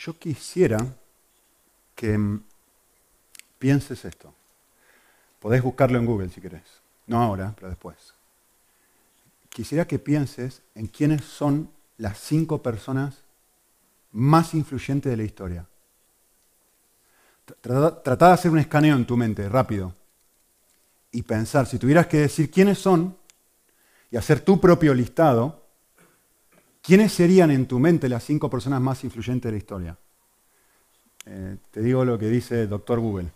Yo quisiera que mm, pienses esto. Podés buscarlo en Google si querés. No ahora, pero después. Quisiera que pienses en quiénes son las cinco personas más influyentes de la historia. Trata de hacer un escaneo en tu mente, rápido, y pensar, si tuvieras que decir quiénes son y hacer tu propio listado, ¿quiénes serían en tu mente las cinco personas más influyentes de la historia? Eh, te digo lo que dice el doctor Google.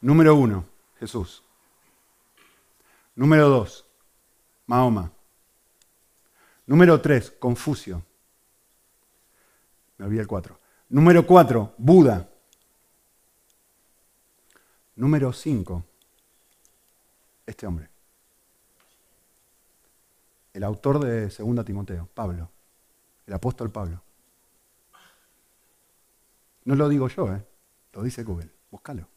Número uno, Jesús. Número dos, Mahoma. Número tres, Confucio. Me olvidé el cuatro. Número cuatro, Buda. Número cinco, este hombre. El autor de Segunda Timoteo, Pablo. El apóstol Pablo. No lo digo yo, ¿eh? lo dice Google. Búscalo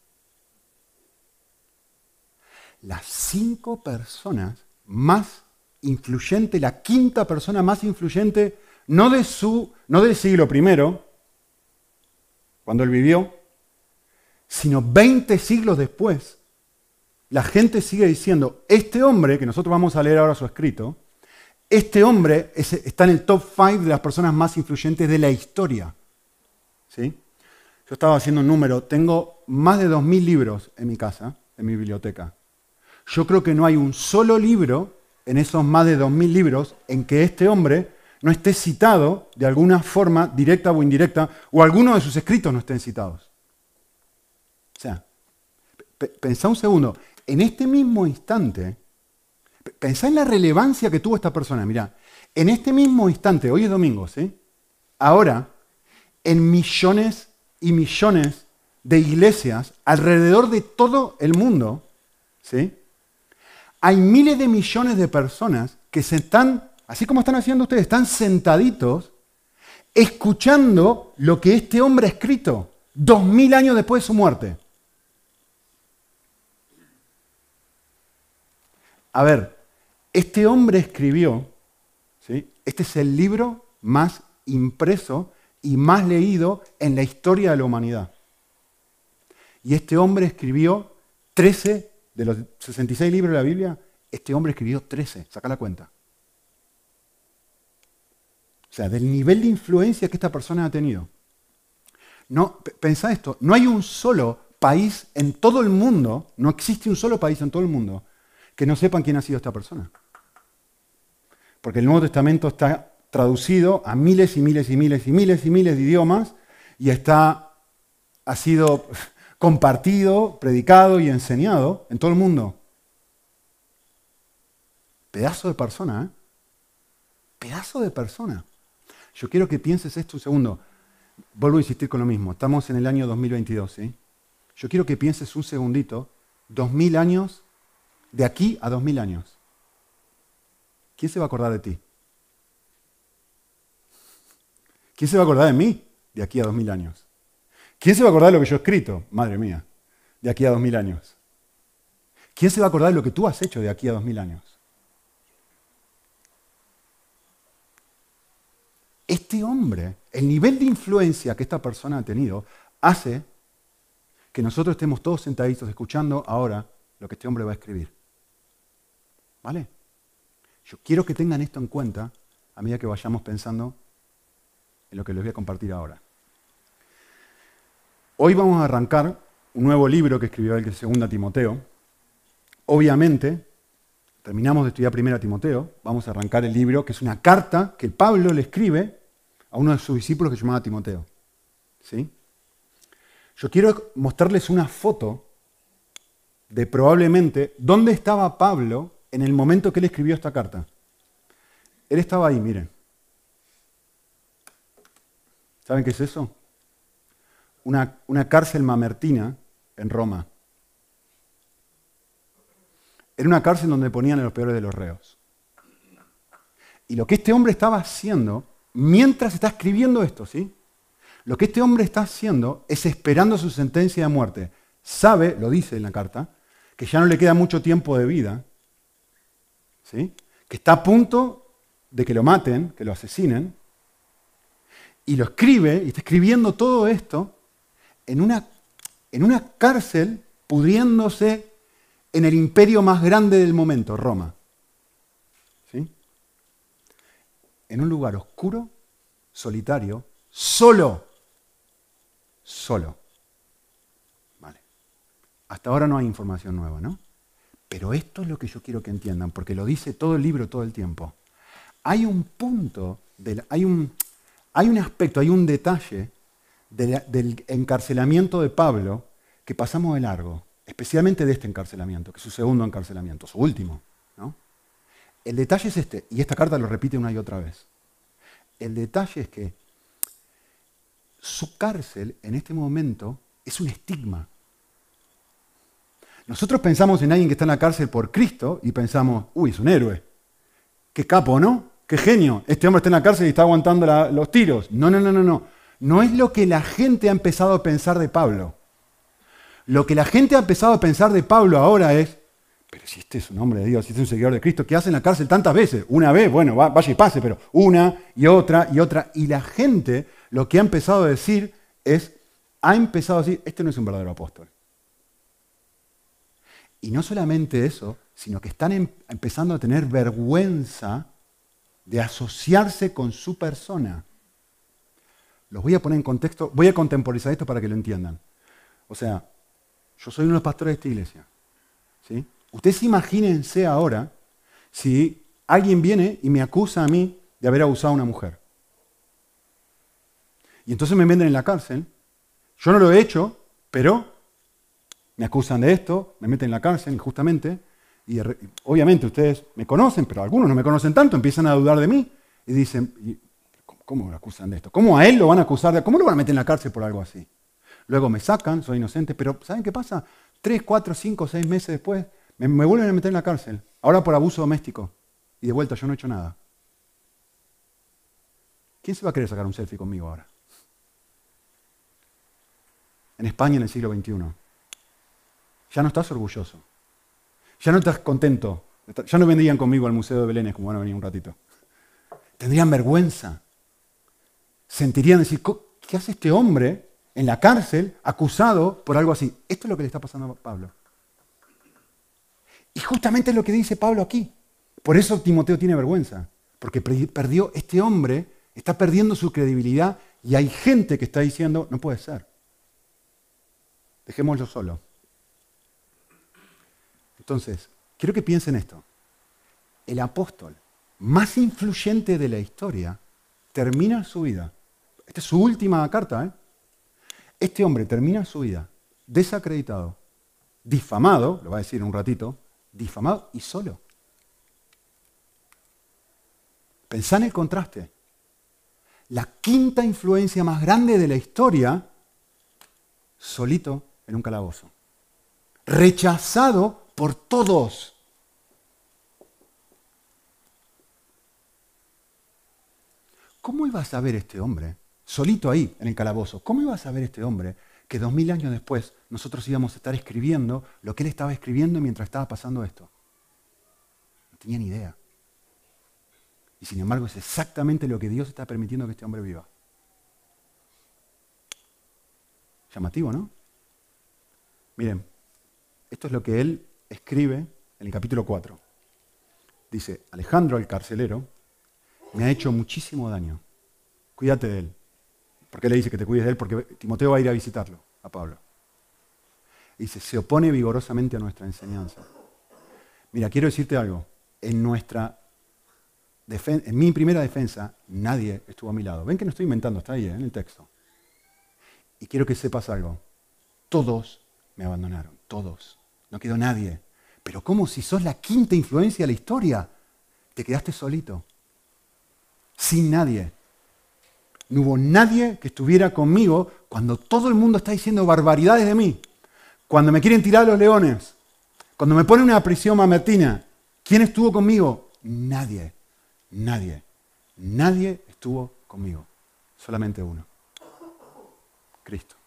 las cinco personas más influyentes, la quinta persona más influyente, no, de su, no del siglo I, cuando él vivió, sino 20 siglos después, la gente sigue diciendo, este hombre, que nosotros vamos a leer ahora su escrito, este hombre está en el top 5 de las personas más influyentes de la historia. ¿Sí? Yo estaba haciendo un número, tengo más de 2.000 libros en mi casa, en mi biblioteca. Yo creo que no hay un solo libro en esos más de 2.000 libros en que este hombre no esté citado de alguna forma, directa o indirecta, o alguno de sus escritos no estén citados. O sea, pensá un segundo, en este mismo instante, pensá en la relevancia que tuvo esta persona. Mirá, en este mismo instante, hoy es domingo, ¿sí? Ahora, en millones y millones de iglesias alrededor de todo el mundo, ¿sí? hay miles de millones de personas que se están, así como están haciendo ustedes, están sentaditos escuchando lo que este hombre ha escrito dos mil años después de su muerte. A ver, este hombre escribió, ¿sí? este es el libro más impreso y más leído en la historia de la humanidad. Y este hombre escribió 13 de los 66 libros de la Biblia, este hombre escribió 13, saca la cuenta. O sea, del nivel de influencia que esta persona ha tenido. No, pensá esto, no hay un solo país en todo el mundo, no existe un solo país en todo el mundo que no sepan quién ha sido esta persona. Porque el Nuevo Testamento está traducido a miles y miles y miles y miles y miles de idiomas y está, ha sido compartido, predicado y enseñado en todo el mundo. Pedazo de persona, ¿eh? Pedazo de persona. Yo quiero que pienses esto un segundo. Vuelvo a insistir con lo mismo. Estamos en el año 2022, ¿sí? Yo quiero que pienses un segundito, dos mil años, de aquí a dos mil años. ¿Quién se va a acordar de ti? ¿Quién se va a acordar de mí de aquí a dos mil años? ¿Quién se va a acordar de lo que yo he escrito? Madre mía, de aquí a dos mil años. ¿Quién se va a acordar de lo que tú has hecho de aquí a dos mil años? Este hombre, el nivel de influencia que esta persona ha tenido, hace que nosotros estemos todos sentaditos escuchando ahora lo que este hombre va a escribir. ¿Vale? Yo quiero que tengan esto en cuenta a medida que vayamos pensando en lo que les voy a compartir ahora. Hoy vamos a arrancar un nuevo libro que escribió el segundo Timoteo. Obviamente, terminamos de estudiar primero Timoteo, vamos a arrancar el libro, que es una carta que Pablo le escribe a uno de sus discípulos que se llamaba Timoteo. ¿Sí? Yo quiero mostrarles una foto de probablemente dónde estaba Pablo en el momento que él escribió esta carta. Él estaba ahí, miren. ¿Saben qué es eso? una, cárcel mamertina en Roma. Era una cárcel donde ponían a los peores de los reos. Y lo que este hombre estaba haciendo, mientras está escribiendo esto, ¿sí? Lo que este hombre está haciendo es esperando su sentencia de muerte. Sabe, lo dice en la carta, que ya no le queda mucho tiempo de vida, Que está a punto de que lo maten, que lo asesinen, Y lo escribe, y está escribiendo todo esto en una, en una cárcel pudriéndose en el imperio más grande del momento, Roma. ¿Sí? En un lugar oscuro, solitario, solo. Solo. Vale. Hasta ahora no hay información nueva, ¿no? Pero esto es lo que yo quiero que entiendan, porque lo dice todo el libro todo el tiempo. Hay un punto, hay, un, hay un aspecto, hay un detalle del encarcelamiento de Pablo que pasamos de largo, especialmente de este encarcelamiento, que es su segundo encarcelamiento, su último. ¿no? El detalle es este, y esta carta lo repite una y otra vez. El detalle es que su cárcel en este momento es un estigma. Nosotros pensamos en alguien que está en la cárcel por Cristo y pensamos, uy, es un héroe. Qué capo, ¿no? Qué genio. Este hombre está en la cárcel y está aguantando los tiros. No, no, no, no, no. No es lo que la gente ha empezado a pensar de Pablo. Lo que la gente ha empezado a pensar de Pablo ahora es, pero si este es un hombre de Dios, si este es un seguidor de Cristo, ¿qué hace en la cárcel tantas veces? Una vez, bueno, vaya y pase, pero una y otra y otra. Y la gente lo que ha empezado a decir es, ha empezado a decir, este no es un verdadero apóstol. Y no solamente eso, sino que están em, empezando a tener vergüenza de asociarse con su persona. Los voy a poner en contexto, voy a contemporizar esto para que lo entiendan. O sea, yo soy uno de los pastores de esta iglesia. ¿sí? Ustedes imagínense ahora si alguien viene y me acusa a mí de haber abusado a una mujer. Y entonces me venden en la cárcel. Yo no lo he hecho, pero me acusan de esto, me meten en la cárcel injustamente. Y obviamente ustedes me conocen, pero algunos no me conocen tanto, empiezan a dudar de mí y dicen, ¿cómo me acusan de esto? ¿Cómo a él lo van a acusar de ¿Cómo lo van a meter en la cárcel por algo así? Luego me sacan, soy inocente, pero ¿saben qué pasa? Tres, cuatro, cinco, seis meses después me, me vuelven a meter en la cárcel. Ahora por abuso doméstico. Y de vuelta yo no he hecho nada. ¿Quién se va a querer sacar un selfie conmigo ahora? En España en el siglo XXI. Ya no estás orgulloso. Ya no estás contento. Ya no vendrían conmigo al Museo de Belénes como van a venir un ratito. Tendrían vergüenza. Sentirían decir, ¿qué hace este hombre en la cárcel acusado por algo así? Esto es lo que le está pasando a Pablo. Y justamente es lo que dice Pablo aquí. Por eso Timoteo tiene vergüenza. Porque perdió, este hombre está perdiendo su credibilidad y hay gente que está diciendo, no puede ser. Dejémoslo solo. Entonces, quiero que piensen esto. El apóstol más influyente de la historia termina su vida. Esta es su última carta. ¿eh? Este hombre termina su vida desacreditado, difamado, lo va a decir en un ratito, difamado y solo. Pensá en el contraste. La quinta influencia más grande de la historia, solito en un calabozo. Rechazado por todos. ¿Cómo iba a saber este hombre, solito ahí en el calabozo, cómo iba a saber este hombre que dos mil años después nosotros íbamos a estar escribiendo lo que él estaba escribiendo mientras estaba pasando esto? No tenía ni idea. Y sin embargo es exactamente lo que Dios está permitiendo que este hombre viva. Llamativo, ¿no? Miren, esto es lo que él escribe en el capítulo 4. Dice, Alejandro el carcelero me ha hecho muchísimo daño. Cuídate de él. ¿Por qué le dice que te cuides de él? Porque Timoteo va a ir a visitarlo, a Pablo. dice, se opone vigorosamente a nuestra enseñanza. Mira, quiero decirte algo. En nuestra en mi primera defensa, nadie estuvo a mi lado. Ven que no estoy inventando, está ahí ¿eh? en el texto. Y quiero que sepas algo. Todos me abandonaron, todos. No quedó nadie. Pero ¿cómo si sos la quinta influencia de la historia? Te quedaste solito, sin nadie. No hubo nadie que estuviera conmigo cuando todo el mundo está diciendo barbaridades de mí. Cuando me quieren tirar los leones. Cuando me ponen una prisión mamertina. ¿Quién estuvo conmigo? Nadie. Nadie. Nadie estuvo conmigo. Solamente uno. Cristo.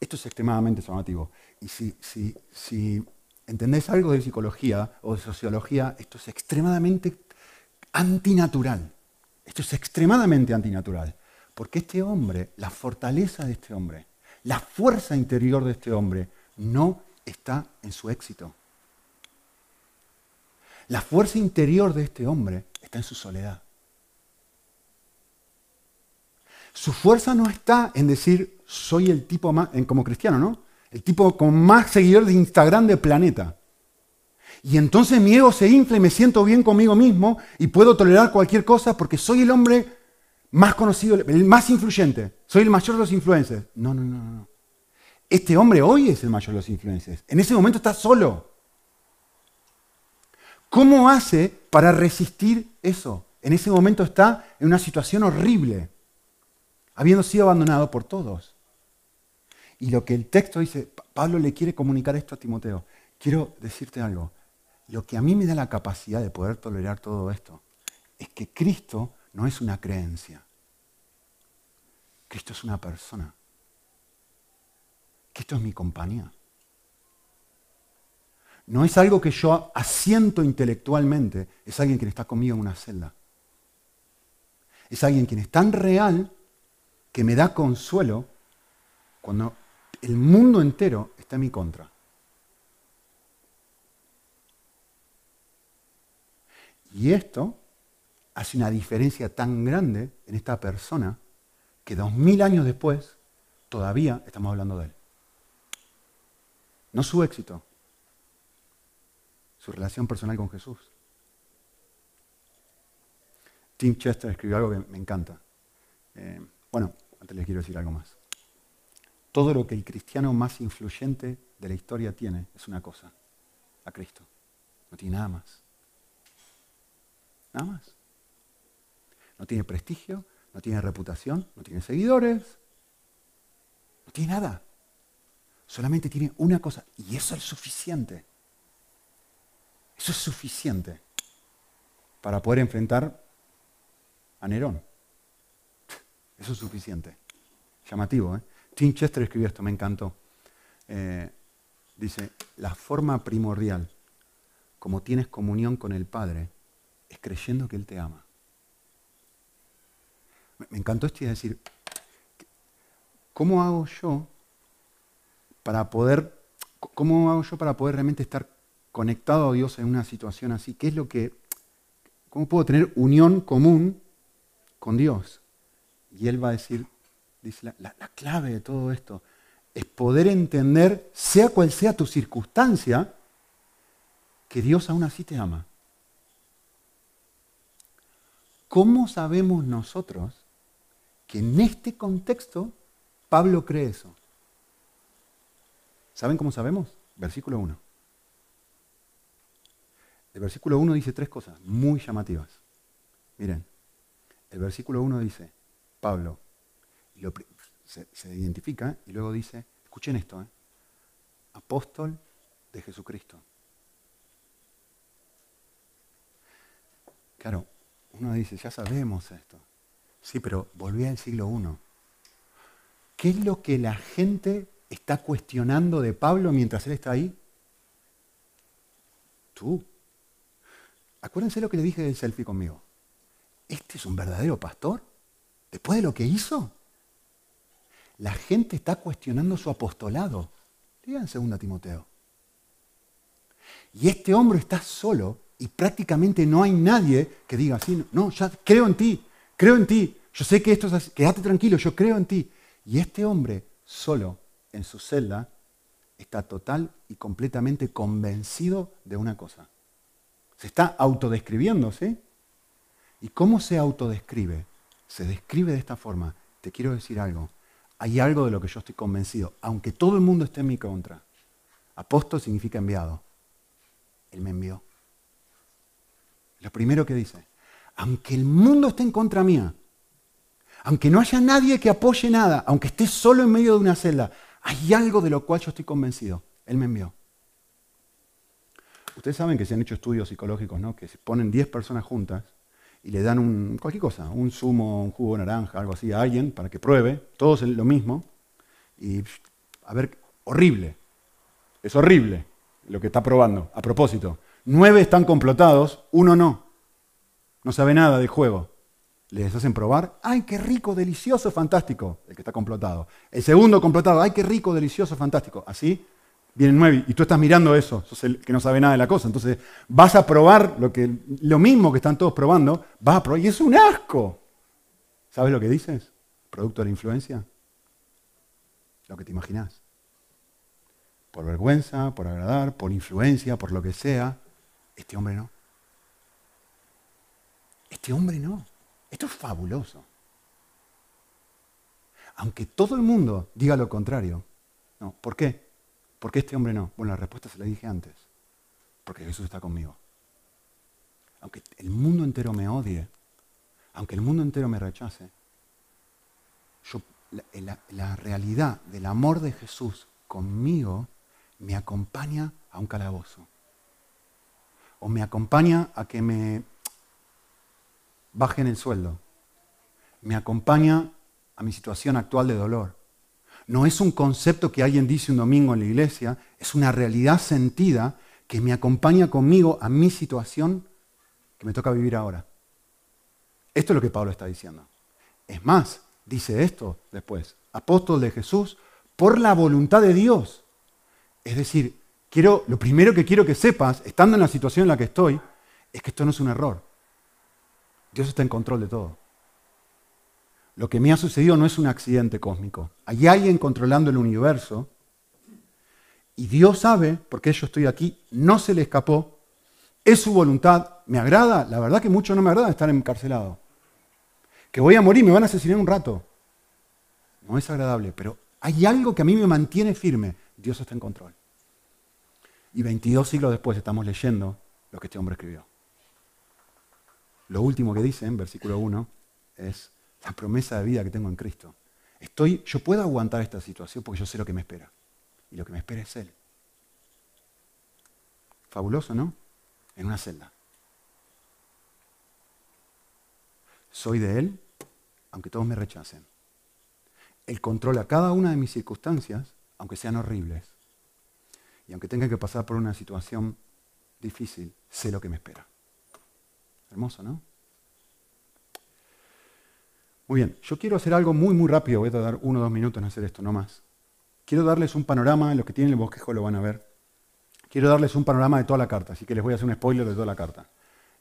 Esto es extremadamente llamativo. Y si, si, entendés algo de psicología o de sociología, esto es extremadamente antinatural. Esto es extremadamente antinatural, porque este hombre, la fortaleza de este hombre, la fuerza interior de este hombre, no está en su éxito. La fuerza interior de este hombre está en su soledad. Su fuerza no está en decir, soy el tipo más, como cristiano, ¿no? El tipo con más seguidores de Instagram del planeta. Y entonces mi ego se infla y me siento bien conmigo mismo y puedo tolerar cualquier cosa porque soy el hombre más conocido, el más influyente. Soy el mayor de los influencers. No, no, no, no. Este hombre hoy es el mayor de los influencers. En ese momento está solo. ¿Cómo hace para resistir eso? En ese momento está en una situación horrible, habiendo sido abandonado por todos. Y lo que el texto dice, Pablo le quiere comunicar esto a Timoteo. Quiero decirte algo. Lo que a mí me da la capacidad de poder tolerar todo esto es que Cristo no es una creencia. Cristo es una persona. Cristo es mi compañía. No es algo que yo asiento intelectualmente, es alguien quien está conmigo en una celda. Es alguien quien es tan real que me da consuelo cuando el mundo entero está en mi contra. Y esto hace una diferencia tan grande en esta persona que dos mil años después todavía estamos hablando de él. No su éxito, su relación personal con Jesús. Tim Chester escribió algo que me encanta. Eh, bueno, antes les quiero decir algo más. Todo lo que el cristiano más influyente de la historia tiene es una cosa, a Cristo. No tiene nada más. Nada más. No tiene prestigio, no tiene reputación, no tiene seguidores, no tiene nada. Solamente tiene una cosa y eso es suficiente. Eso es suficiente para poder enfrentar a Nerón. Eso es suficiente. Llamativo, ¿eh? Tim Chester escribió esto, me encantó. Eh, dice, la forma primordial como tienes comunión con el Padre es creyendo que Él te ama. Me encantó esto y decir, ¿cómo hago yo para poder, cómo hago yo para poder realmente estar conectado a Dios en una situación así? ¿Qué es lo que, cómo puedo tener unión común con Dios? Y él va a decir, dice, la, la clave de todo esto es poder entender, sea cual sea tu circunstancia, que Dios aún así te ama. ¿Cómo sabemos nosotros que en este contexto Pablo cree eso? ¿Saben cómo sabemos? Versículo 1. El versículo 1 dice tres cosas muy llamativas. Miren, el versículo 1 dice, Pablo, se, identifica y luego dice, escuchen esto, ¿eh? apóstol de Jesucristo. Claro, uno dice, ya sabemos esto. Sí, pero volví al siglo I. ¿Qué es lo que la gente está cuestionando de Pablo mientras él está ahí? Tú. Acuérdense lo que le dije del selfie conmigo. ¿Este es un verdadero pastor? Después de lo que hizo. La gente está cuestionando su apostolado. Digan 2 Timoteo. Y este hombre está solo y prácticamente no hay nadie que diga así, no, ya creo en ti, creo en ti, yo sé que esto es así, quédate tranquilo, yo creo en ti. Y este hombre solo en su celda está total y completamente convencido de una cosa. Se está autodescribiendo, ¿sí? ¿Y cómo se autodescribe? Se describe de esta forma. Te quiero decir algo. Hay algo de lo que yo estoy convencido, aunque todo el mundo esté en mi contra. Apóstol significa enviado. Él me envió. Lo primero que dice, aunque el mundo esté en contra mía, aunque no haya nadie que apoye nada, aunque esté solo en medio de una celda, hay algo de lo cual yo estoy convencido. Él me envió. Ustedes saben que se han hecho estudios psicológicos, ¿no? Que se ponen 10 personas juntas y le dan un, cualquier cosa, un zumo, un jugo naranja, algo así, a alguien para que pruebe, todos lo mismo, y a ver, horrible, es horrible lo que está probando. A propósito, nueve están complotados, uno no, no sabe nada de juego. les hacen probar, ¡ay, qué rico, delicioso, fantástico! El que está complotado. El segundo complotado, ¡ay, qué rico, delicioso, fantástico! Así vienen nueve y tú estás mirando eso, sos el que no sabe nada de la cosa. Entonces vas a probar lo, que, lo mismo que están todos probando, vas a probar y es un asco. ¿Sabes lo que dices? Producto de la influencia. Lo que te imaginas. Por vergüenza, por agradar, por influencia, por lo que sea. Este hombre no. Este hombre no. Esto es fabuloso. Aunque todo el mundo diga lo contrario. No, ¿por qué? ¿Por qué este hombre no? Bueno, la respuesta se la dije antes. Porque Jesús está conmigo. Aunque el mundo entero me odie, aunque el mundo entero me rechace, la, la realidad del amor de Jesús conmigo me acompaña a un calabozo. O me acompaña a que me bajen el sueldo. Me acompaña a mi situación actual de dolor. No es un concepto que alguien dice un domingo en la iglesia, es una realidad sentida que me acompaña conmigo a mi situación que me toca vivir ahora. Esto es lo que Pablo está diciendo. Es más, dice esto después, apóstol de Jesús, por la voluntad de Dios. Es decir, quiero, lo primero que quiero que sepas, estando en la situación en la que estoy, es que esto no es un error. Dios está en control de todo. Lo que me ha sucedido no es un accidente cósmico. Hay alguien controlando el universo y Dios sabe, porque yo estoy aquí, no se le escapó, es su voluntad. ¿Me agrada? La verdad que mucho no me agrada estar encarcelado. Que voy a morir, me van a asesinar un rato. No es agradable, pero hay algo que a mí me mantiene firme. Dios está en control. Y 22 siglos después estamos leyendo lo que este hombre escribió. Lo último que dice en versículo 1 es la promesa de vida que tengo en Cristo. Estoy, yo puedo aguantar esta situación porque yo sé lo que me espera. Y lo que me espera es Él. Fabuloso, ¿no? En una celda. Soy de Él, aunque todos me rechacen. Él controla cada una de mis circunstancias, aunque sean horribles. Y aunque tenga que pasar por una situación difícil, sé lo que me espera. Hermoso, ¿no? Muy bien, yo quiero hacer algo muy, muy rápido. Voy a tardar uno o dos minutos en hacer esto, no más. Quiero darles un panorama, los que tienen el bosquejo lo van a ver. Quiero darles un panorama de toda la carta, así que les voy a hacer un spoiler de toda la carta.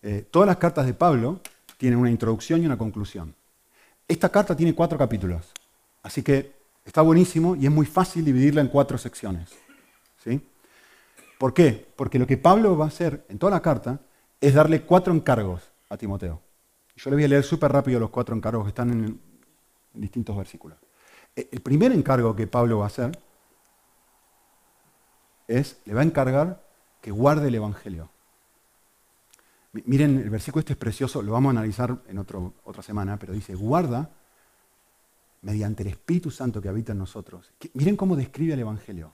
Eh, todas las cartas de Pablo tienen una introducción y una conclusión. Esta carta tiene cuatro capítulos, así que está buenísimo y es muy fácil dividirla en cuatro secciones. ¿sí? ¿Por qué? Porque lo que Pablo va a hacer en toda la carta es darle cuatro encargos a Timoteo. Yo le voy a leer súper rápido los cuatro encargos que están en, distintos versículos. E, el primer encargo que Pablo va a hacer es, le va a encargar que guarde el Evangelio. Miren, el versículo este es precioso, lo vamos a analizar en otra semana, pero dice, guarda mediante el Espíritu Santo que habita en nosotros. miren cómo describe el Evangelio.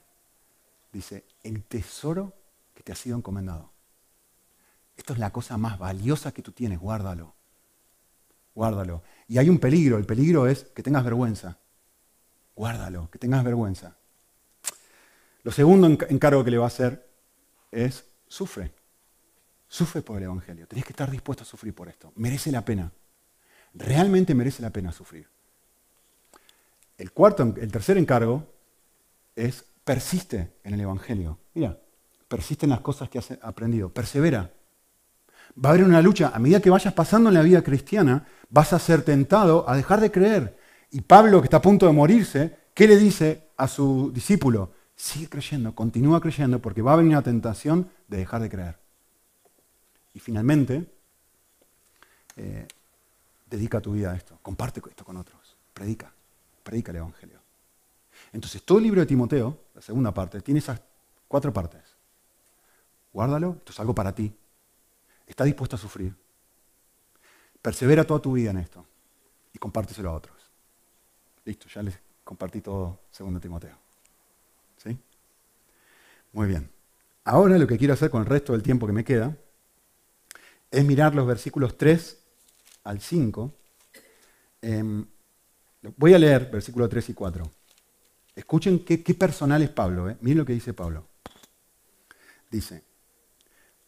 Dice, el tesoro que te ha sido encomendado. Esto es la cosa más valiosa que tú tienes, guárdalo. Guárdalo. Y hay un peligro, el peligro es que tengas vergüenza. Guárdalo, que tengas vergüenza. Lo segundo encargo que le va a hacer es sufre. Sufre por el Evangelio. Tenés que estar dispuesto a sufrir por esto. Merece la pena. Realmente merece la pena sufrir. El cuarto, el tercer encargo es persiste en el Evangelio. Mira, persiste en las cosas que has aprendido. Persevera. Va a haber una lucha. A medida que vayas pasando en la vida cristiana, vas a ser tentado a dejar de creer. Y Pablo, que está a punto de morirse, ¿qué le dice a su discípulo? Sigue creyendo, continúa creyendo, porque va a venir una tentación de dejar de creer. Y finalmente, eh, dedica tu vida a esto, comparte esto con otros, predica, predica el Evangelio. Entonces, todo el libro de Timoteo, la segunda parte, tiene esas cuatro partes. Guárdalo, esto es algo para ti, está dispuesto a sufrir. Persevera toda tu vida en esto y compárteselo a otros. Listo, ya les compartí todo segundo Timoteo. ¿Sí? Muy bien. Ahora lo que quiero hacer con el resto del tiempo que me queda es mirar los versículos 3 al 5. Em, voy a leer versículos 3 y 4. Escuchen qué, personal es Pablo. ¿eh? Miren lo que dice Pablo. Dice,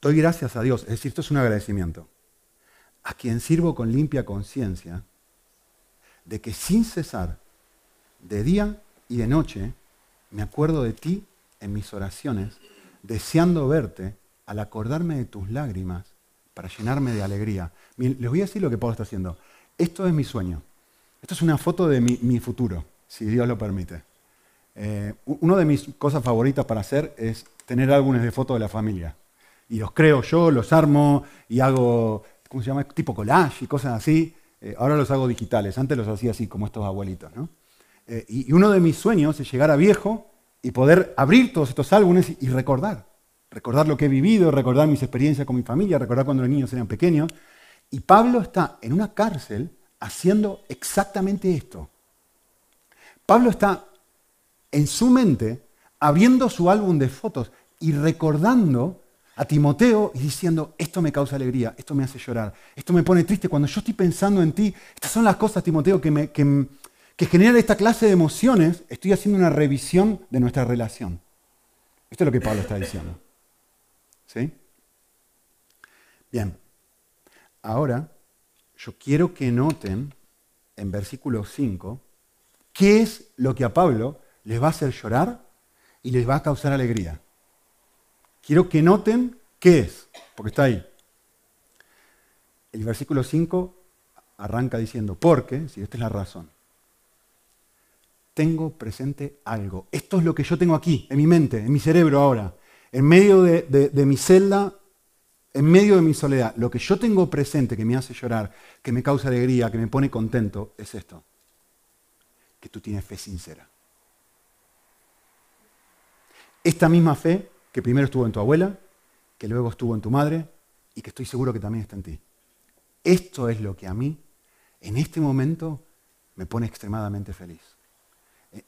Doy gracias a Dios, es decir, esto es un agradecimiento. a quien sirvo con limpia conciencia, de que sin cesar, de día y de noche, me acuerdo de ti en mis oraciones, deseando verte al acordarme de tus lágrimas para llenarme de alegría. Les voy a decir lo que Pablo está haciendo. Esto es mi sueño. Esto es una foto de mi, futuro, si Dios lo permite. Eh, una de mis cosas favoritas para hacer es tener álbumes de fotos de la familia. Y los creo yo, los armo y hago, ¿cómo se llama? Tipo collage y cosas así. Eh, ahora los hago digitales, antes los hacía así, como estos abuelitos. Eh, y, uno de mis sueños es llegar a viejo y poder abrir todos estos álbumes y recordar recordar lo que he vivido, recordar mis experiencias con mi familia, recordar cuando los niños eran pequeños. Y Pablo está en una cárcel haciendo exactamente esto. Pablo está en su mente abriendo su álbum de fotos y recordando a Timoteo y diciendo, esto me causa alegría, esto me hace llorar, esto me pone triste cuando yo estoy pensando en ti. Estas son las cosas, Timoteo, que, me, que, que generan esta clase de emociones. Estoy haciendo una revisión de nuestra relación. Esto es lo que Pablo está diciendo. ¿Sí? Bien, ahora yo quiero que noten en versículo 5 qué es lo que a Pablo les va a hacer llorar y les va a causar alegría. Quiero que noten qué es, porque está ahí. El versículo 5 arranca diciendo, porque, si esta es la razón, tengo presente algo. Esto es lo que yo tengo aquí, en mi mente, en mi cerebro ahora en medio de, mi celda, en medio de mi soledad, lo que yo tengo presente que me hace llorar, que me causa alegría, que me pone contento, es esto. Que tú tienes fe sincera. Esta misma fe que primero estuvo en tu abuela, que luego estuvo en tu madre y que estoy seguro que también está en ti. Esto es lo que a mí, en este momento, me pone extremadamente feliz.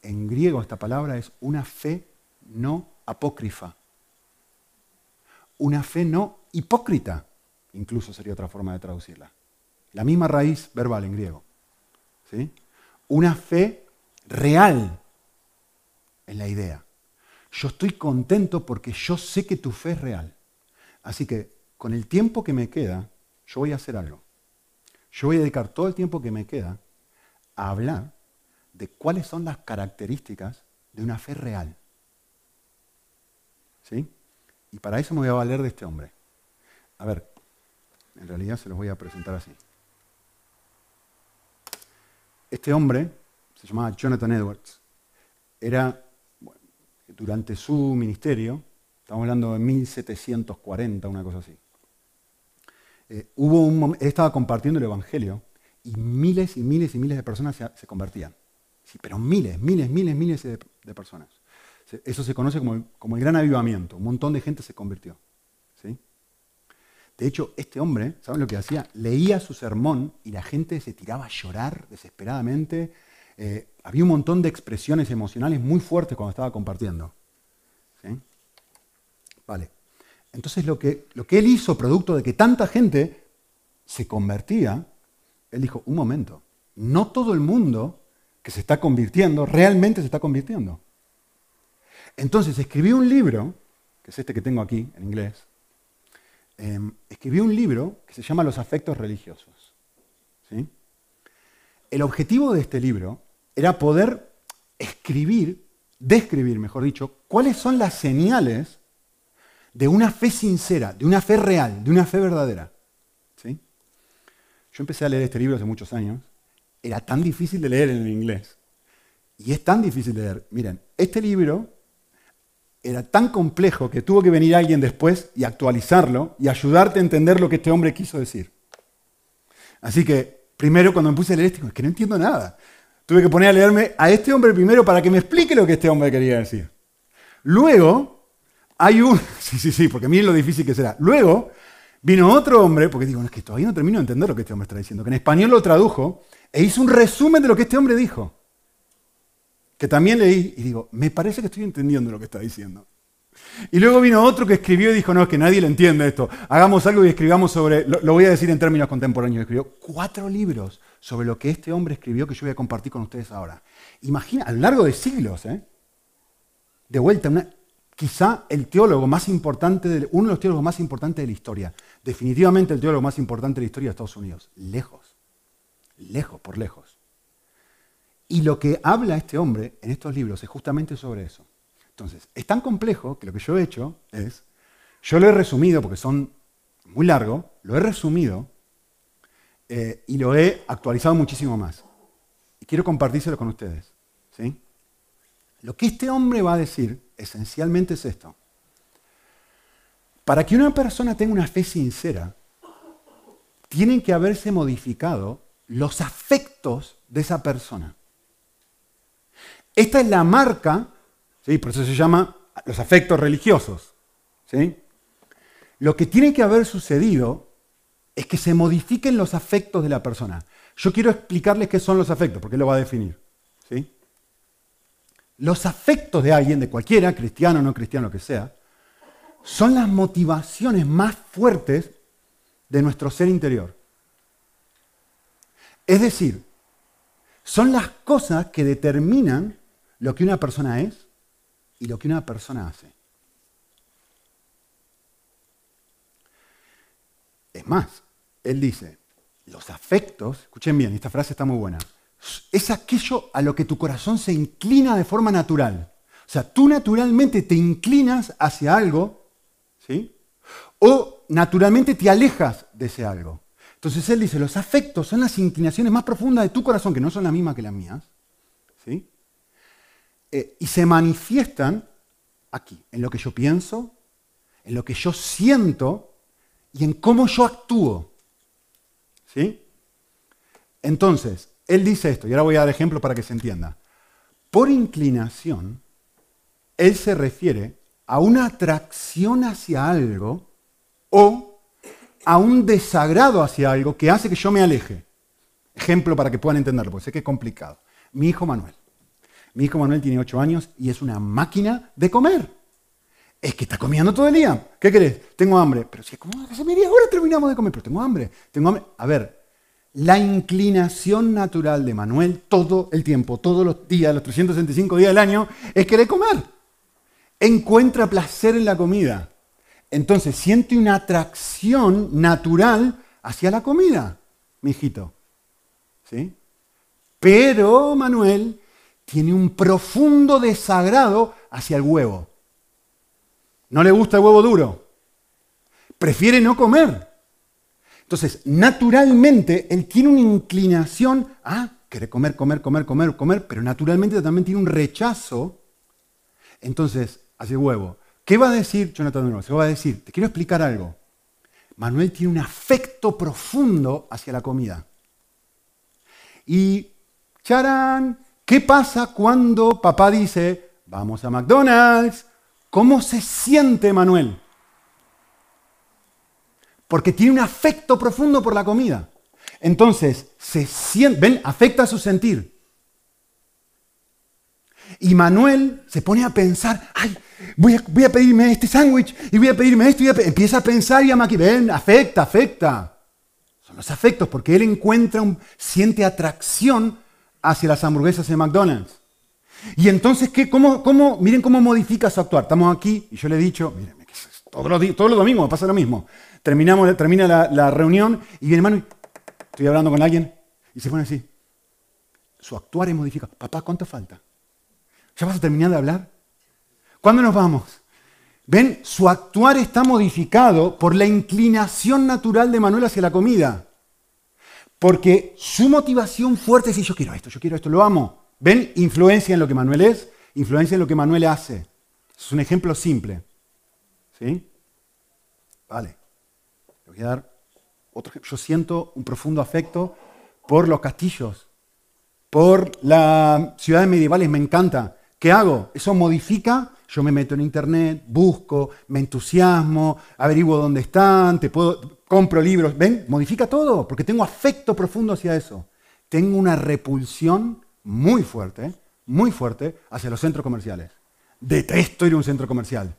En griego esta palabra es una fe no apócrifa una fe no hipócrita, incluso sería otra forma de traducirla. La misma raíz verbal en griego. ¿sí? Una fe real en la idea. Yo estoy contento porque yo sé que tu fe es real. Así que con el tiempo que me queda, yo voy a hacer algo. Yo voy a dedicar todo el tiempo que me queda a hablar de cuáles son las características de una fe real. ¿Sí? Y para eso me voy a valer de este hombre. A ver, en realidad se los voy a presentar así. Este hombre se llamaba Jonathan Edwards. Era, durante su ministerio, estamos hablando de 1740, una cosa así. Eh, él estaba compartiendo el Evangelio y miles y miles y miles de personas se, convertían. Sí, pero miles, miles, miles, miles de personas. Eso se conoce como el, gran avivamiento. Un montón de gente se convirtió. ¿sí? De hecho, este hombre, ¿saben lo que hacía? Leía su sermón y la gente se tiraba a llorar desesperadamente. Eh, había un montón de expresiones emocionales muy fuertes cuando estaba compartiendo. ¿sí? Vale. Entonces lo que, lo que él hizo, producto de que tanta gente se convertía, él dijo, un momento, no todo el mundo que se está convirtiendo realmente se está convirtiendo. Entonces escribió un libro, que es este que tengo aquí en inglés, em, escribió un libro que se llama Los afectos religiosos. El objetivo de este libro era poder escribir, describir, mejor dicho, cuáles son las señales de una fe sincera, de una fe real, de una fe verdadera. ¿Sí? Yo empecé a leer este libro hace muchos años. Era tan difícil de leer en el inglés. Y es tan difícil de leer. Miren, este libro era tan complejo que tuvo que venir alguien después y actualizarlo y ayudarte a entender lo que este hombre quiso decir. Así que, primero cuando me puse a leer esto, es que no entiendo nada. Tuve que poner a leerme a este hombre primero para que me explique lo que este hombre quería decir. Luego, hay un... Sí, sí, sí, porque miren lo difícil que será. Luego, vino otro hombre, porque digo, es que todavía no termino de entender lo que este hombre está diciendo, que en español lo tradujo e hizo un resumen de lo que este hombre dijo que también leí y digo, me parece que estoy entendiendo lo que está diciendo. Y luego vino otro que escribió y dijo, no, es que nadie le entiende esto. Hagamos algo y escribamos sobre, lo, voy a decir en términos contemporáneos, escribió cuatro libros sobre lo que este hombre escribió que yo voy a compartir con ustedes ahora. Imagina, a lo largo de siglos, ¿eh? De vuelta, quizá el teólogo más importante, de, uno de los teólogos más importantes de la historia. Definitivamente el teólogo más importante de la historia de Estados Unidos. Lejos. Lejos, por lejos. Y lo que habla este hombre en estos libros es justamente sobre eso. Entonces, es tan complejo que lo que yo he hecho es, yo lo he resumido, porque son muy largos, lo he resumido eh, y lo he actualizado muchísimo más. Y quiero compartírselo con ustedes. ¿sí? Lo que este hombre va a decir esencialmente es esto. Para que una persona tenga una fe sincera, tienen que haberse modificado los afectos de esa persona. Esta es la marca, ¿sí? por eso se llama los afectos religiosos. ¿sí? Lo que tiene que haber sucedido es que se modifiquen los afectos de la persona. Yo quiero explicarles qué son los afectos, porque lo va a definir. ¿sí? Los afectos de alguien, de cualquiera, cristiano o no cristiano que sea, son las motivaciones más fuertes de nuestro ser interior. Es decir, son las cosas que determinan lo que una persona es y lo que una persona hace. Es más, él dice, los afectos, escuchen bien, esta frase está muy buena, es aquello a lo que tu corazón se inclina de forma natural. O sea, tú naturalmente te inclinas hacia algo, ¿sí? O naturalmente te alejas de ese algo. Entonces él dice, los afectos son las inclinaciones más profundas de tu corazón, que no son las mismas que las mías, ¿sí? Eh, y se manifiestan aquí, en lo que yo pienso, en lo que yo siento y en cómo yo actúo. Entonces, él dice esto, y ahora voy a dar ejemplo para que se entienda. Por inclinación, él se refiere a una atracción hacia algo o a un desagrado hacia algo que hace que yo me aleje. Ejemplo para que puedan entenderlo, porque sé que es complicado. Mi hijo Manuel. Mi hijo Manuel tiene 8 años y es una máquina de comer. Es que está comiendo todo el día. ¿Qué querés? Tengo hambre. Pero si es como hace media hora terminamos de comer, pero tengo hambre. Tengo hambre. A ver, la inclinación natural de Manuel todo el tiempo, todos los días, los 365 días del año, es querer comer. Encuentra placer en la comida. Entonces siente una atracción natural hacia la comida, mi hijito. ¿Sí? Pero Manuel tiene un profundo desagrado hacia el huevo. No le gusta el huevo duro. Prefiere no comer. Entonces, naturalmente, él tiene una inclinación a querer comer, comer, comer, comer, comer, pero naturalmente también tiene un rechazo. Entonces, hace huevo. ¿Qué va a decir Jonathan de Se va a decir, te quiero explicar algo. Manuel tiene un afecto profundo hacia la comida. Y, charán, ¿qué pasa cuando papá dice, vamos a McDonald's? ¿Cómo se siente Manuel? porque tiene un afecto profundo por la comida. Entonces, se siente, ven, afecta su sentir. Y Manuel se pone a pensar, ay, voy a, pedirme este sándwich y voy a pedirme esto y empieza a pensar y a maquinar, ven, afecta, afecta. Son los afectos porque él encuentra, un, siente atracción hacia las hamburguesas de McDonald's. Y entonces, ¿qué, cómo, cómo, miren cómo modifica su actuar. Estamos aquí y yo le he dicho, miren, todos los, todos los domingos pasa lo mismo. Terminamos, termina la, reunión y viene hermano estoy hablando con alguien y se pone así. Su actuar es modificado. Papá, ¿cuánto falta? ¿Ya vas a terminar de hablar? ¿Cuándo nos vamos? Ven, su actuar está modificado por la inclinación natural de Manuel hacia la comida. Porque su motivación fuerte es decir, yo quiero esto, yo quiero esto, lo amo. Ven, influencia en lo que Manuel es, influencia en lo que Manuel hace. Es un ejemplo simple. ¿Sí? Vale voy a dar otro Yo siento un profundo afecto por los castillos, por las ciudades medievales, me encanta. ¿Qué hago? Eso modifica, yo me meto en internet, busco, me entusiasmo, averiguo dónde están, te puedo, compro libros, ¿ven? Modifica todo, porque tengo afecto profundo hacia eso. Tengo una repulsión muy fuerte, muy fuerte hacia los centros comerciales. Detesto ir a un centro comercial.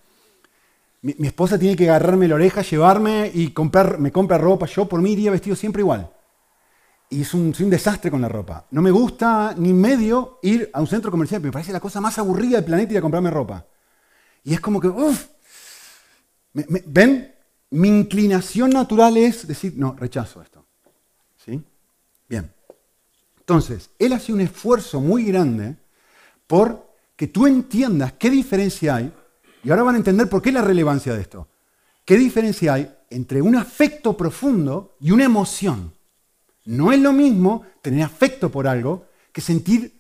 Mi, esposa tiene que agarrarme la oreja, llevarme y comprar, me compra ropa. Yo por mí iría vestido siempre igual. Y es un, un, desastre con la ropa. No me gusta ni medio ir a un centro comercial, me parece la cosa más aburrida del planeta ir a comprarme ropa. Y es como que, uff, ¿ven? Mi inclinación natural es decir, no, rechazo esto. ¿Sí? Entonces, él hace un esfuerzo muy grande por que tú entiendas qué diferencia hay, y ahora van a entender por qué la relevancia de esto, qué diferencia hay entre un afecto profundo y una emoción. No es lo mismo tener afecto por algo que sentir,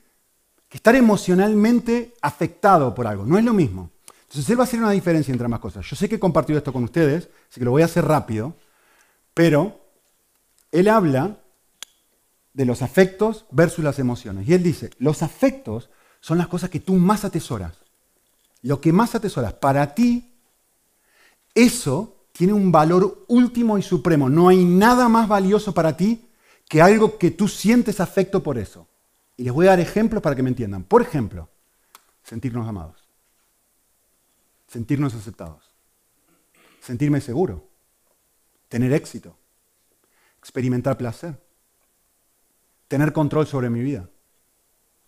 que estar emocionalmente afectado por algo. No es lo mismo. Entonces él va a hacer una diferencia entre ambas cosas. Yo sé que he compartido esto con ustedes, así que lo voy a hacer rápido, pero él habla de los afectos versus las emociones. Y él dice, los afectos son las cosas que tú más atesoras. Lo que más atesoras para ti, eso tiene un valor último y supremo. No hay nada más valioso para ti que algo que tú sientes afecto por eso. Y les voy a dar ejemplos para que me entiendan. Por ejemplo, sentirnos amados, sentirnos aceptados, sentirme seguro, tener éxito, experimentar placer, tener control sobre mi vida,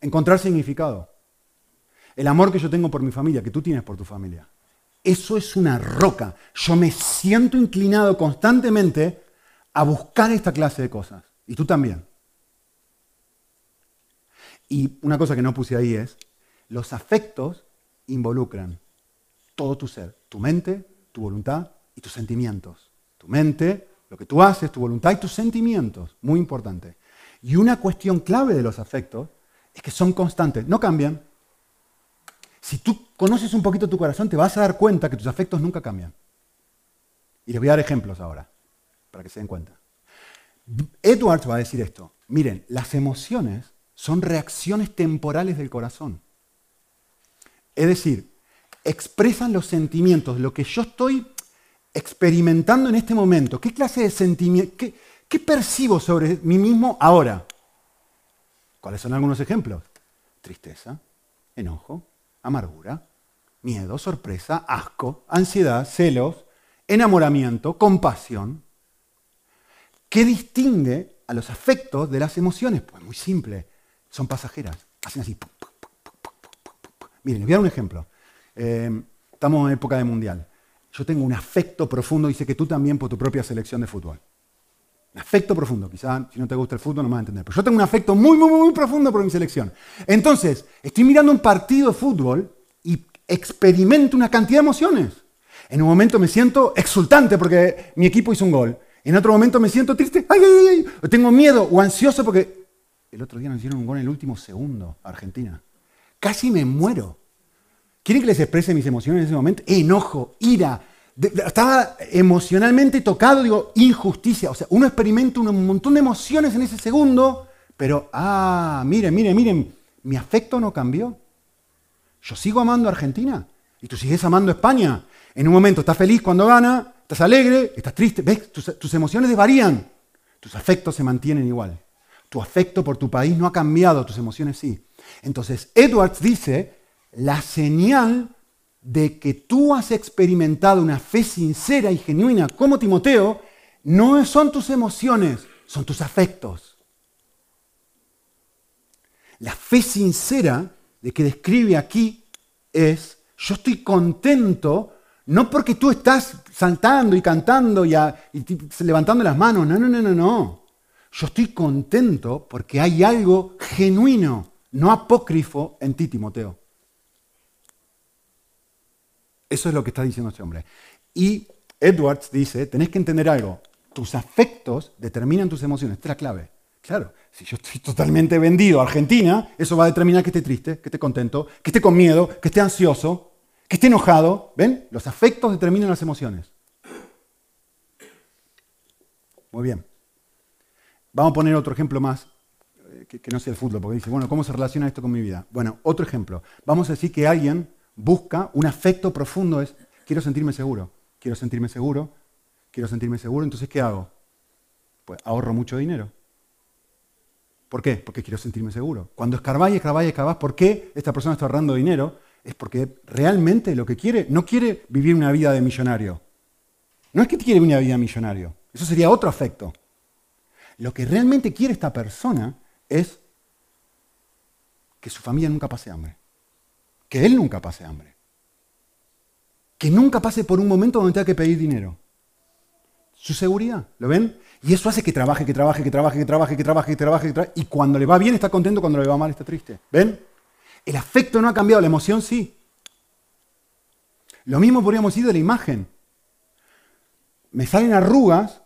encontrar significado, el amor que yo tengo por mi familia, que tú tienes por tu familia. Eso es una roca. Yo me siento inclinado constantemente a buscar esta clase de cosas. Y tú también. Y una cosa que no puse ahí es, los afectos involucran todo tu ser, tu mente, tu voluntad y tus sentimientos. Tu mente, lo que tú haces, tu voluntad y tus sentimientos. Muy importante. Y una cuestión clave de los afectos es que son constantes, no cambian. Si tú conoces un poquito tu corazón, te vas a dar cuenta que tus afectos nunca cambian. Y les voy a dar ejemplos ahora, para que se den cuenta. Edwards va a decir esto. Miren, las emociones son reacciones temporales del corazón. Es decir, expresan los sentimientos, lo que yo estoy experimentando en este momento. ¿Qué clase de sentimiento? ¿Qué percibo sobre mí mismo ahora? ¿Cuáles son algunos ejemplos? Tristeza, enojo, amargura, miedo, sorpresa, asco, ansiedad, celos, enamoramiento, compasión. ¿Qué distingue a los afectos de las emociones? Pues muy simple, son pasajeras, hacen así. Miren, les voy a dar un ejemplo. Eh, estamos en época de mundial. Yo tengo un afecto profundo, dice que tú también por tu propia selección de fútbol. Un afecto profundo, quizás si no te gusta el fútbol no me vas a entender, pero yo tengo un afecto muy, muy, muy profundo por mi selección. Entonces, estoy mirando un partido de fútbol y experimento una cantidad de emociones. En un momento me siento exultante porque mi equipo hizo un gol. En otro momento me siento triste, ay, ay, ay, tengo miedo o ansioso porque el otro día nos hicieron un gol en el último segundo, Argentina. Casi me muero. ¿Quieren que les exprese mis emociones en ese momento? Enojo, ira. Estaba emocionalmente tocado, digo, injusticia. O sea, uno experimenta un montón de emociones en ese segundo, pero, ah, miren, miren, miren, mi afecto no cambió. Yo sigo amando a Argentina y tú sigues amando a España. En un momento estás feliz cuando gana, estás alegre, estás triste, ves, tus, emociones varían, tus afectos se mantienen igual. Tu afecto por tu país no ha cambiado, tus emociones sí. Entonces, Edwards dice, la señal de que tú has experimentado una fe sincera y genuina como Timoteo, no son tus emociones, son tus afectos. La fe sincera de que describe aquí es, yo estoy contento no porque tú estás saltando y cantando y, levantando las manos, no, no, no, no, no. Yo estoy contento porque hay algo genuino, no apócrifo en ti, Timoteo. Eso es lo que está diciendo este hombre. Y Edwards dice, tenés que entender algo, tus afectos determinan tus emociones, esta es la clave. Claro, si yo estoy totalmente vendido a Argentina, eso va a determinar que esté triste, que esté contento, que esté con miedo, que esté ansioso que esté enojado. ¿Ven? Los afectos determinan las emociones. Muy bien. Vamos a poner otro ejemplo más, eh, que, no sea el fútbol, porque dice, bueno, ¿cómo se relaciona esto con mi vida? Bueno, otro ejemplo. Vamos a decir que alguien busca un afecto profundo, es, quiero sentirme seguro, quiero sentirme seguro, quiero sentirme seguro, entonces ¿qué hago? Pues ahorro mucho dinero. ¿Por qué? Porque quiero sentirme seguro. Cuando escarbáis, escarbáis, escarbáis, ¿por qué esta persona está ahorrando dinero? es porque realmente lo que quiere, no quiere vivir una vida de millonario. No es que quiere una vida de millonario, eso sería otro afecto. Lo que realmente quiere esta persona es que su familia nunca pase hambre, que él nunca pase hambre. que nunca pase por un momento donde tenga que pedir dinero. Su seguridad, ¿lo ven? Y eso hace que trabaje, que trabaje, que trabaje, que trabaje, que trabaje, que trabaje, que trabaje. Y cuando le va bien está contento, cuando le va mal está triste. ¿Ven? El afecto no ha cambiado, la emoción sí. Lo mismo podríamos decir de la imagen. Me salen arrugas,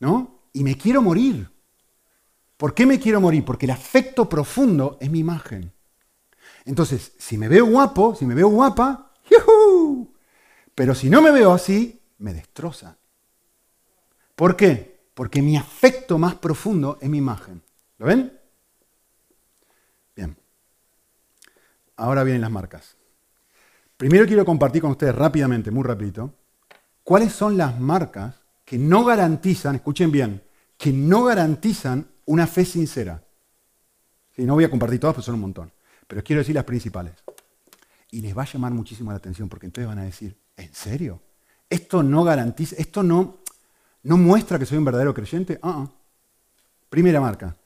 ¿no? Y me quiero morir. ¿Por qué me quiero morir? Porque el afecto profundo es mi imagen. Entonces, si me veo guapo, si me veo guapa, ¡yuhu! pero si no me veo así, me destroza. ¿Por qué? Porque mi afecto más profundo es mi imagen. ¿Lo ven? Bien. Ahora vienen las marcas. Primero quiero compartir con ustedes rápidamente, muy rapidito, cuáles son las marcas que no garantizan, escuchen bien, que no garantizan una fe sincera. Y no voy a compartir todas, porque son un montón. Pero quiero decir las principales. Y les va a llamar muchísimo la atención porque entonces van a decir, ¿en serio? Esto no garantiza, esto no, no muestra que soy un verdadero creyente. Ah, ah. Primera marca,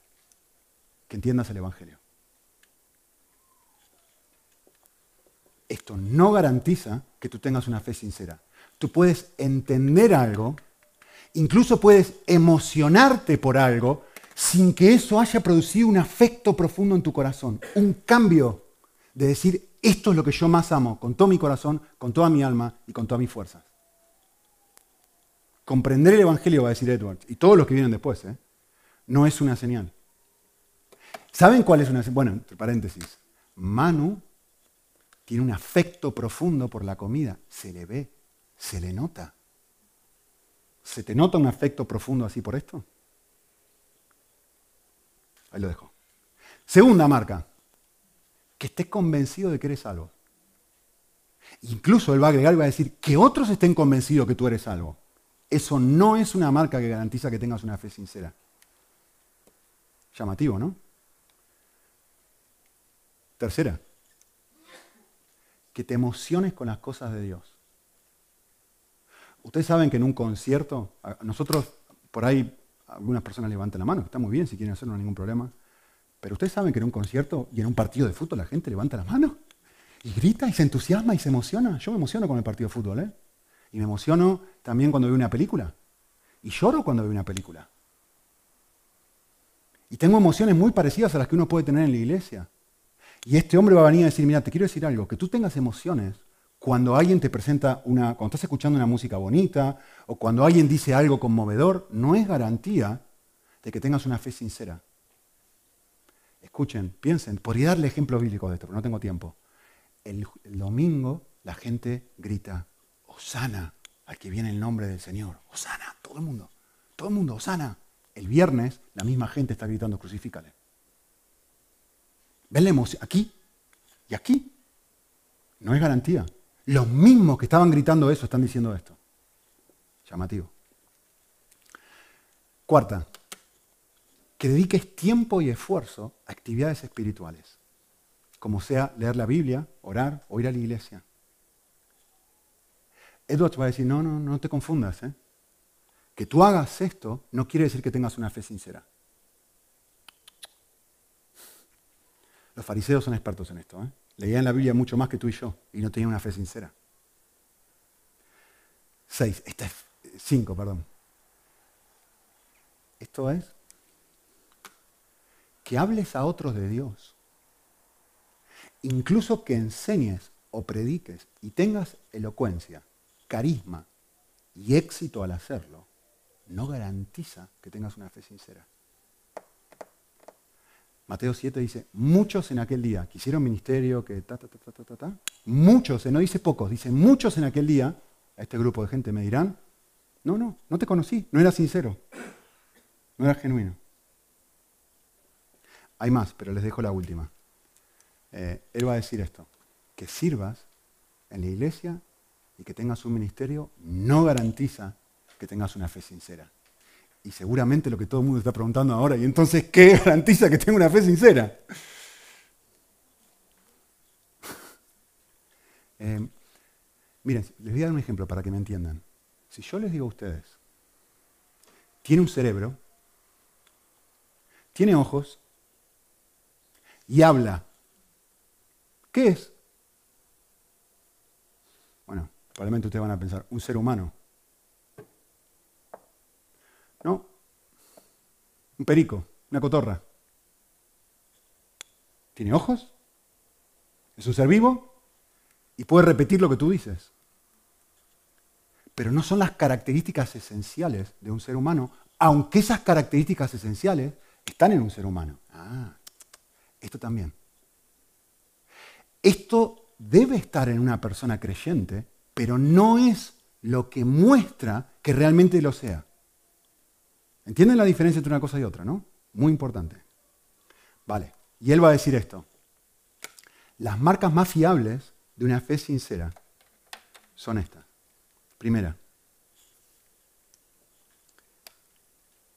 que entiendas el Evangelio. Esto no garantiza que tú tengas una fe sincera. Tú puedes entender algo, incluso puedes emocionarte por algo, sin que eso haya producido un afecto profundo en tu corazón, un cambio de decir, esto es lo que yo más amo, con todo mi corazón, con toda mi alma y con todas mis fuerzas. Comprender el Evangelio, va a decir Edwards, y todos los que vienen después, ¿eh? no es una señal. ¿Saben cuál es una señal? Bueno, entre paréntesis, Manu tiene un afecto profundo por la comida, se le ve, se le nota. ¿Se te nota un afecto profundo así por esto? Ahí lo dejo. Segunda marca, que estés convencido de que eres salvo. Incluso él va a agregar y va a decir que otros estén convencidos que tú eres salvo. Eso no es una marca que garantiza que tengas una fe sincera. Llamativo, ¿no? Tercera, que te emociones con las cosas de Dios. Ustedes saben que en un concierto, nosotros por ahí algunas personas levantan la mano, está muy bien si quieren hacerlo, no hay ningún problema. Pero ustedes saben que en un concierto y en un partido de fútbol la gente levanta la mano y grita y se entusiasma y se emociona. Yo me emociono con el partido de fútbol, ¿eh? Y me emociono también cuando veo una película. Y lloro cuando veo una película. Y tengo emociones muy parecidas a las que uno puede tener en la iglesia. Y este hombre va a venir a decir, mira, te quiero decir algo, que tú tengas emociones cuando alguien te presenta una, cuando estás escuchando una música bonita o cuando alguien dice algo conmovedor, no es garantía de que tengas una fe sincera. Escuchen, piensen, podría darle ejemplos bíblicos de esto, pero no tengo tiempo. El, domingo la gente grita, Osana, al que viene el nombre del Señor. Osana, todo el mundo, todo el mundo, Osana. El viernes la misma gente está gritando, crucifícale. ¿Ven la emoción? Aquí y aquí. No es garantía. Los mismos que estaban gritando eso están diciendo esto. Llamativo. Cuarta, que dediques tiempo y esfuerzo a actividades espirituales, como sea leer la Biblia, orar o ir a la iglesia. Edwards va a decir, no, no, no te confundas. ¿eh? Que tú hagas esto no quiere decir que tengas una fe sincera. Los fariseos son expertos en esto. ¿eh? Leían la Biblia mucho más que tú y yo y no tenían una fe sincera. Seis, esta es cinco, perdón. Esto es que hables a otros de Dios. Incluso que enseñes o prediques y tengas elocuencia, carisma y éxito al hacerlo, no garantiza que tengas una fe sincera. Mateo 7 dice, muchos en aquel día, quisieron ministerio, que ta, ta, ta, ta, ta, ta, muchos, no dice pocos, dice muchos en aquel día, a este grupo de gente me dirán, no, no, no te conocí, no era sincero, no era genuino. Hay más, pero les dejo la última. Eh, él va a decir esto, que sirvas en la iglesia y que tengas un ministerio no garantiza que tengas una fe sincera. Y seguramente lo que todo el mundo está preguntando ahora, ¿y entonces qué garantiza que tengo una fe sincera? Eh, miren, les voy a dar un ejemplo para que me entiendan. Si yo les digo a ustedes, tiene un cerebro, tiene ojos y habla, ¿qué es? Bueno, Probablemente ustedes van a pensar, un ser humano. No, un perico, una cotorra. ¿Tiene ojos? ¿Es un ser vivo? Y puede repetir lo que tú dices. Pero no son las características esenciales de un ser humano, aunque esas características esenciales están en un ser humano. Ah, esto también. Esto debe estar en una persona creyente, pero no es lo que muestra que realmente lo sea. ¿Entienden la diferencia entre una cosa y otra, no? Muy importante. Vale. Y él va a decir esto. Las marcas más fiables de una fe sincera son estas. Primera,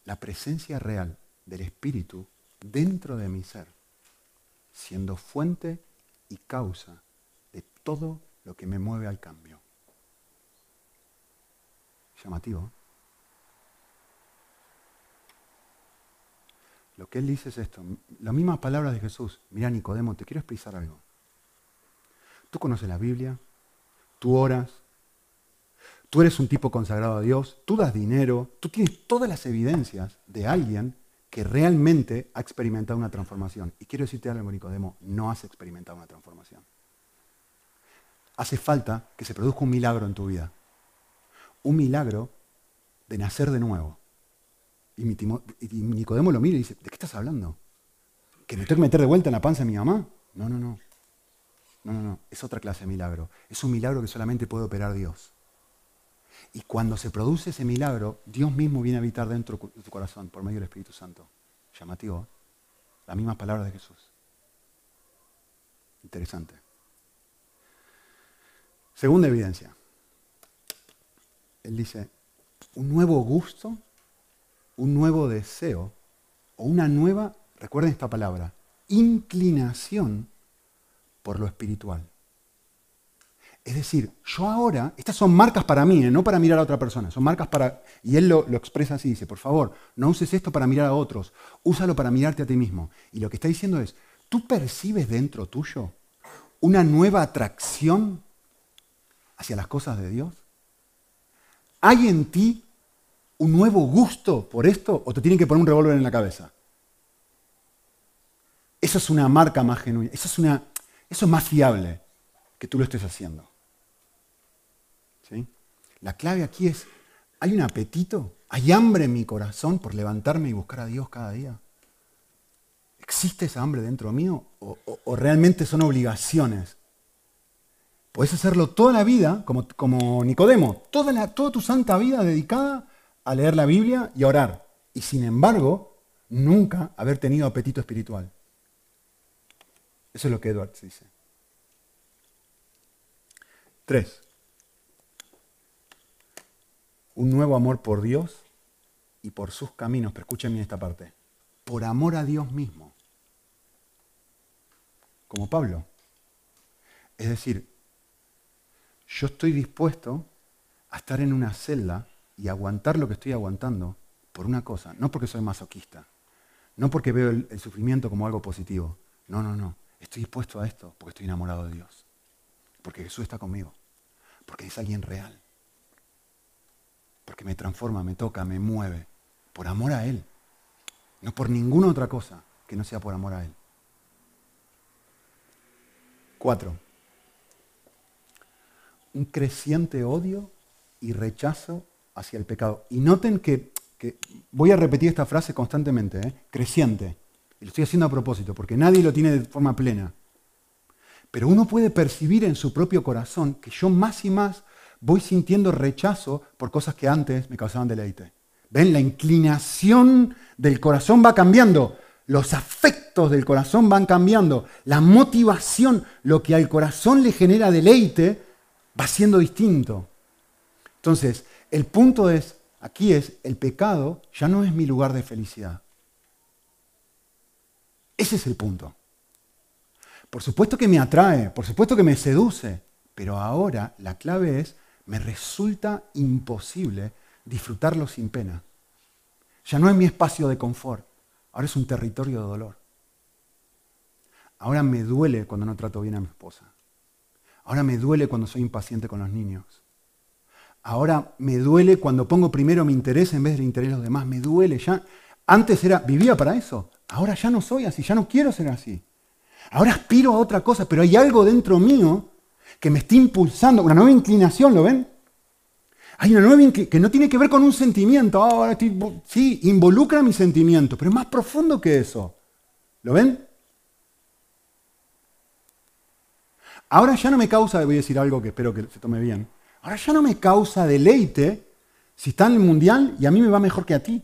la presencia real del Espíritu dentro de mi ser, siendo fuente y causa de todo lo que me mueve al cambio. Llamativo. Lo que él dice es esto, las mismas palabras de Jesús. Mira, Nicodemo, te quiero expresar algo. Tú conoces la Biblia, tú oras, tú eres un tipo consagrado a Dios, tú das dinero, tú tienes todas las evidencias de alguien que realmente ha experimentado una transformación. Y quiero decirte algo, Nicodemo, no has experimentado una transformación. Hace falta que se produzca un milagro en tu vida. Un milagro de nacer de nuevo. Y, Nicodemo lo mira y dice, ¿de qué estás hablando? ¿Que me tengo que meter de vuelta en la panza de mi mamá? No, no, no. No, no, no. Es otra clase de milagro. Es un milagro que solamente puede operar Dios. Y cuando se produce ese milagro, Dios mismo viene a habitar dentro de tu corazón por medio del Espíritu Santo. Llamativo. ¿eh? La misma palabra de Jesús. Interesante. Segunda evidencia. Él dice, un nuevo gusto un nuevo deseo o una nueva, recuerden esta palabra, inclinación por lo espiritual. Es decir, yo ahora, estas son marcas para mí, ¿eh? no para mirar a otra persona, son marcas para, y él lo, lo, expresa así, dice, por favor, no uses esto para mirar a otros, úsalo para mirarte a ti mismo. Y lo que está diciendo es, ¿tú percibes dentro tuyo una nueva atracción hacia las cosas de Dios? ¿Hay en ti un nuevo gusto por esto o te tienen que poner un revólver en la cabeza? Eso es una marca más genuina, eso es, una, eso es más fiable que tú lo estés haciendo. ¿Sí? La clave aquí es, ¿hay un apetito? ¿Hay hambre en mi corazón por levantarme y buscar a Dios cada día? ¿Existe esa hambre dentro mío o, o, realmente son obligaciones? Puedes hacerlo toda la vida, como, como Nicodemo, toda, toda tu santa vida dedicada a leer la Biblia y a orar. Y sin embargo, nunca haber tenido apetito espiritual. Eso es lo que Edwards dice. Tres. Un nuevo amor por Dios y por sus caminos. Pero escuchen esta parte. Por amor a Dios mismo. Como Pablo. Es decir, yo estoy dispuesto a estar en una celda y aguantar lo que estoy aguantando por una cosa, no porque soy masoquista, no porque veo el, sufrimiento como algo positivo, no, no, no, estoy dispuesto a esto porque estoy enamorado de Dios, porque Jesús está conmigo, porque es alguien real, porque me transforma, me toca, me mueve, por amor a Él, no por ninguna otra cosa que no sea por amor a Él. Cuatro, un creciente odio y rechazo hacia el pecado. Y noten que, voy a repetir esta frase constantemente, ¿eh? creciente. Y lo estoy haciendo a propósito, porque nadie lo tiene de forma plena. Pero uno puede percibir en su propio corazón que yo más y más voy sintiendo rechazo por cosas que antes me causaban deleite. ¿Ven? La inclinación del corazón va cambiando. Los afectos del corazón van cambiando. La motivación, lo que al corazón le genera deleite, va siendo distinto. Entonces, el punto es, aquí es, el pecado ya no es mi lugar de felicidad. Ese es el punto. Por supuesto que me atrae, por supuesto que me seduce, pero ahora la clave es, me resulta imposible disfrutarlo sin pena. Ya no es mi espacio de confort, ahora es un territorio de dolor. Ahora me duele cuando no trato bien a mi esposa. Ahora me duele cuando soy impaciente con los niños. Ahora me duele cuando pongo primero mi interés en vez del interés de los demás, me duele ya. Antes era, vivía para eso, ahora ya no soy así, ya no quiero ser así. Ahora aspiro a otra cosa, pero hay algo dentro mío que me está impulsando, una nueva inclinación, ¿lo ven? Hay una nueva inclinación que no tiene que ver con un sentimiento, ahora sí, involucra mi sentimiento, pero es más profundo que eso. ¿Lo ven? Ahora ya no me causa, voy a decir algo que espero que se tome bien, ahora ya no me causa deleite si está en el mundial y a mí me va mejor que a ti.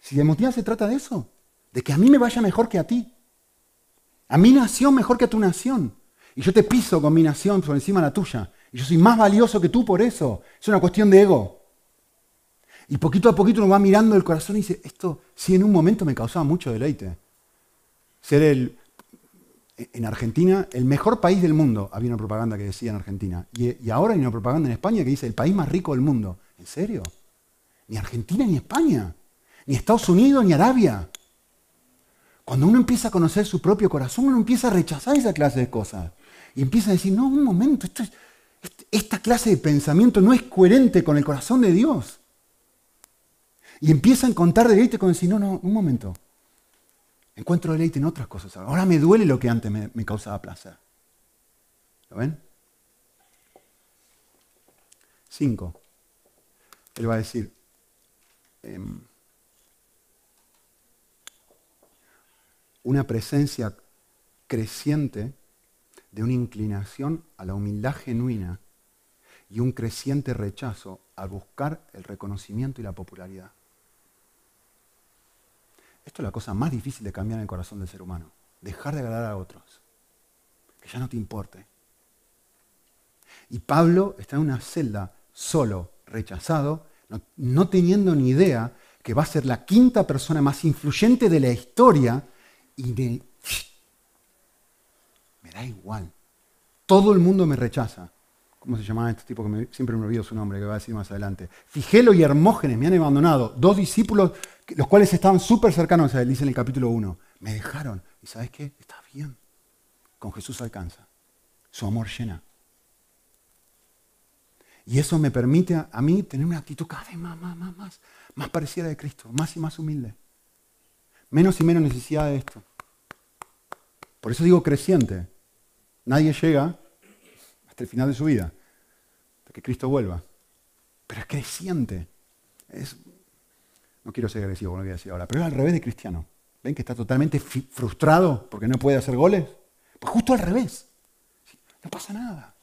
Si de mundial se trata de eso, de que a mí me vaya mejor que a ti. A mi nación mejor que a tu nación. Y yo te piso con mi nación por encima de la tuya. Y yo soy más valioso que tú por eso. Es una cuestión de ego. Y poquito a poquito uno va mirando el corazón y dice, esto sí en un momento me causaba mucho deleite. Ser el, en Argentina, el mejor país del mundo, había una propaganda que decía en Argentina. Y, ahora hay una propaganda en España que dice el país más rico del mundo. ¿En serio? Ni Argentina ni España. Ni Estados Unidos ni Arabia. Cuando uno empieza a conocer su propio corazón, uno empieza a rechazar esa clase de cosas. Y empieza a decir, no, un momento, esta clase de pensamiento no es coherente con el corazón de Dios. Y empieza a encontrar deleite con decir, no, no, un momento. Encuentro deleite en otras cosas. Ahora me duele lo que antes me, causaba placer. ¿Lo ven? Cinco. Él va a decir, em, una presencia creciente de una inclinación a la humildad genuina y un creciente rechazo a buscar el reconocimiento y la popularidad. Esto es la cosa más difícil de cambiar en el corazón del ser humano. Dejar de agradar a otros. Que ya no te importe. Y Pablo está en una celda solo, rechazado, no, teniendo ni idea que va a ser la quinta persona más influyente de la historia y me, me da igual. Todo el mundo me rechaza. ¿Cómo se llamaba este tipo que siempre me olvido su nombre, que va a decir más adelante? Figelo y Hermógenes me han abandonado. Dos discípulos, los cuales estaban súper cercanos a él, dice en el capítulo 1. Me dejaron. ¿Y sabes qué? Está bien. Con Jesús alcanza. Su amor llena. Y eso me permite a, mí tener una actitud cada vez más, más, más, más, más parecida de Cristo, más y más humilde. Menos y menos necesidad de esto. Por eso digo creciente. Nadie llega hasta el final de su vida, hasta que Cristo vuelva. Pero es creciente. Es, no quiero ser agresivo con lo que voy a decir ahora, pero es al revés de cristiano. ¿Ven que está totalmente frustrado porque no puede hacer goles? Pues justo al revés. No pasa nada.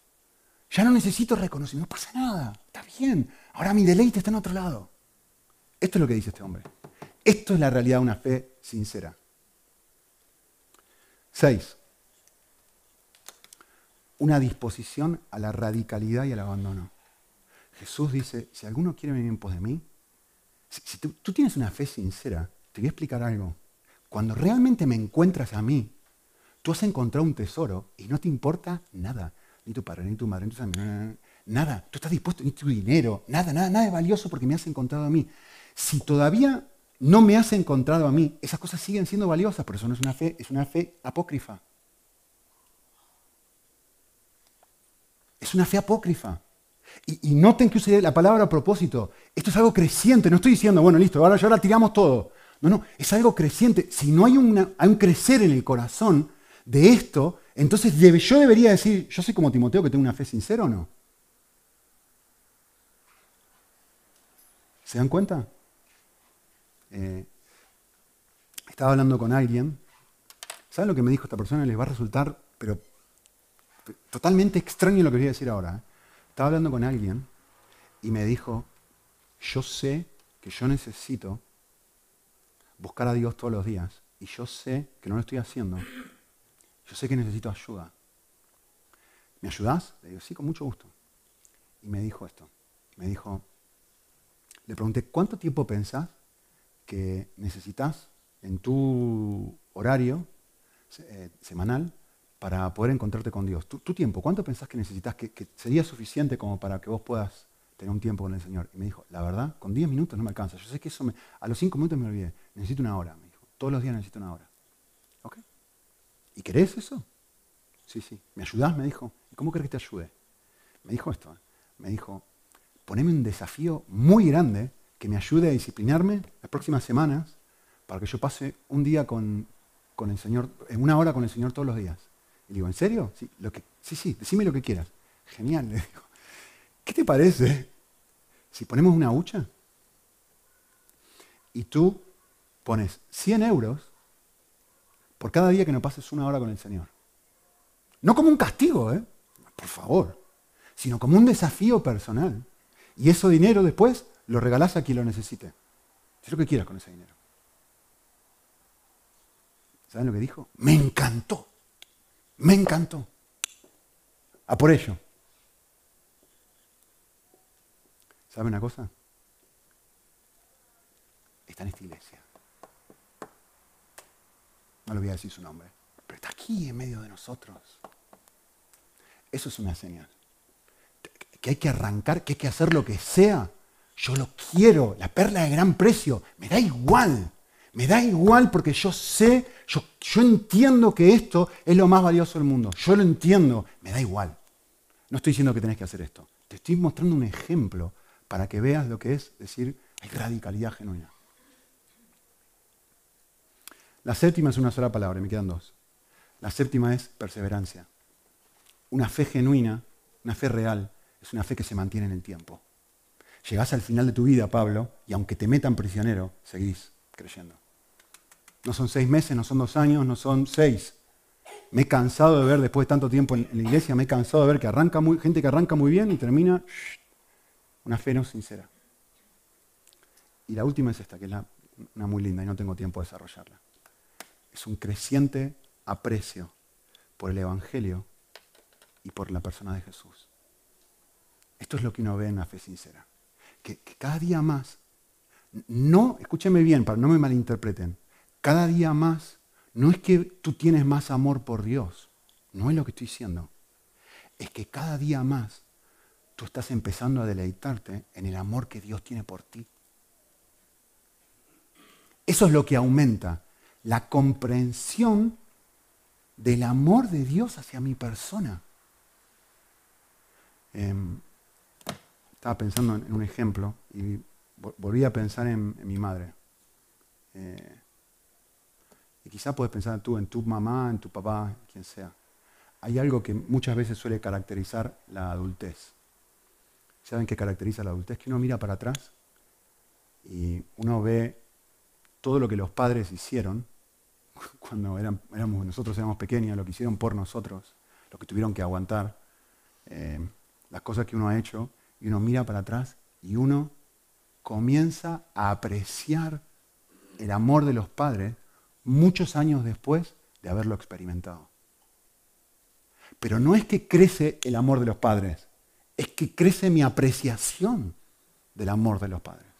Ya no necesito reconocimiento, no pasa nada. Está bien. Ahora mi deleite está en otro lado. Esto es lo que dice este hombre. Esto es la realidad de una fe sincera. Seis, una disposición a la radicalidad y al abandono. Jesús dice, si alguno quiere venir en pos de mí, si, tú, tienes una fe sincera, te voy a explicar algo. Cuando realmente me encuentras a mí, tú has encontrado un tesoro y no te importa nada. Ni tu padre, ni tu madre, ni tus amigos, nada. Tú estás dispuesto, ni tu dinero, nada, nada, nada es valioso porque me has encontrado a mí. Si todavía no me has encontrado a mí, esas cosas siguen siendo valiosas, pero eso no es una fe, es una fe apócrifa. Es una fe apócrifa. Y, noten que usé la palabra a propósito. Esto es algo creciente. No estoy diciendo, bueno, listo, ahora ya ahora tiramos todo. No, no, es algo creciente. Si no hay, hay un crecer en el corazón de esto, entonces yo debería decir, yo soy como Timoteo que tengo una fe sincera o no. ¿Se dan cuenta? Eh, estaba hablando con alguien. ¿Saben lo que me dijo esta persona? Les va a resultar, pero totalmente extraño lo que voy a decir ahora. ¿eh? Estaba hablando con alguien y me dijo, yo sé que yo necesito buscar a Dios todos los días y yo sé que no lo estoy haciendo. Yo sé que necesito ayuda. ¿Me ayudás? Le digo, sí, con mucho gusto. Y me dijo esto. Me dijo, le pregunté, ¿cuánto tiempo pensás que necesitas en tu horario eh, semanal para poder encontrarte con Dios. Tu, tiempo, ¿cuánto pensás que necesitas que, sería suficiente como para que vos puedas tener un tiempo con el Señor? Y me dijo, la verdad, con 10 minutos no me alcanza. Yo sé que eso a los 5 minutos me olvidé. Necesito una hora, me dijo. Todos los días necesito una hora. ¿Ok? ¿Y querés eso? Sí, sí. ¿Me ayudás? Me dijo. ¿Y cómo querés que te ayude? Me dijo esto. ¿eh? me dijo, poneme un desafío muy grande que me ayude a disciplinarme las próximas semanas para que yo pase un día con, el Señor, en una hora con el Señor todos los días. Y digo, ¿en serio? Sí, lo que, sí, sí, decime lo que quieras. Genial, le digo. ¿Qué te parece si ponemos una hucha y tú pones 100 euros por cada día que no pases una hora con el Señor? No como un castigo, ¿eh? por favor, sino como un desafío personal. Y ese dinero después lo regalás a quien lo necesite. Es lo que quieras con ese dinero. ¿Saben lo que dijo? Me encantó. Me encantó. A por ello. ¿Sabe una cosa? Está en esta iglesia. No le voy a decir su nombre, pero está aquí en medio de nosotros. Eso es una señal. Que hay que arrancar, que hay que hacer lo que sea. Yo lo quiero, la perla de gran precio. Me da igual. Me da igual porque yo sé, yo, entiendo que esto es lo más valioso del mundo. Yo lo entiendo. Me da igual. No estoy diciendo que tenés que hacer esto. Te estoy mostrando un ejemplo para que veas lo que es decir, hay radicalidad genuina. La séptima es una sola palabra, me quedan dos. La séptima es perseverancia. Una fe genuina, una fe real, es una fe que se mantiene en el tiempo. Llegás al final de tu vida, Pablo, y aunque te metan prisionero, seguís creyendo. No son seis meses, no son dos años, no son seis. Me he cansado de ver, después de tanto tiempo en la iglesia, me he cansado de ver que arranca muy, gente que arranca muy bien y termina una fe no sincera. Y la última es esta, que es una muy linda y no tengo tiempo de desarrollarla. Es un creciente aprecio por el Evangelio y por la persona de Jesús. Esto es lo que uno ve en la fe sincera. Que, cada día más, no, escúcheme bien, para no me malinterpreten, cada día más no es que tú tienes más amor por Dios, no es lo que estoy diciendo. Es que cada día más tú estás empezando a deleitarte en el amor que Dios tiene por ti. Eso es lo que aumenta la comprensión del amor de Dios hacia mi persona. Em, estaba pensando en un ejemplo y volví a pensar en, mi madre. Eh, y quizá puedes pensar tú en tu mamá, en tu papá, quien sea. Hay algo que muchas veces suele caracterizar la adultez. ¿Saben qué caracteriza la adultez? Que uno mira para atrás y uno ve todo lo que los padres hicieron cuando éramos, nosotros éramos pequeños, lo que hicieron por nosotros, lo que tuvieron que aguantar. Eh, las cosas que uno ha hecho, y uno mira para atrás y uno comienza a apreciar el amor de los padres muchos años después de haberlo experimentado. Pero no es que crece el amor de los padres, es que crece mi apreciación del amor de los padres.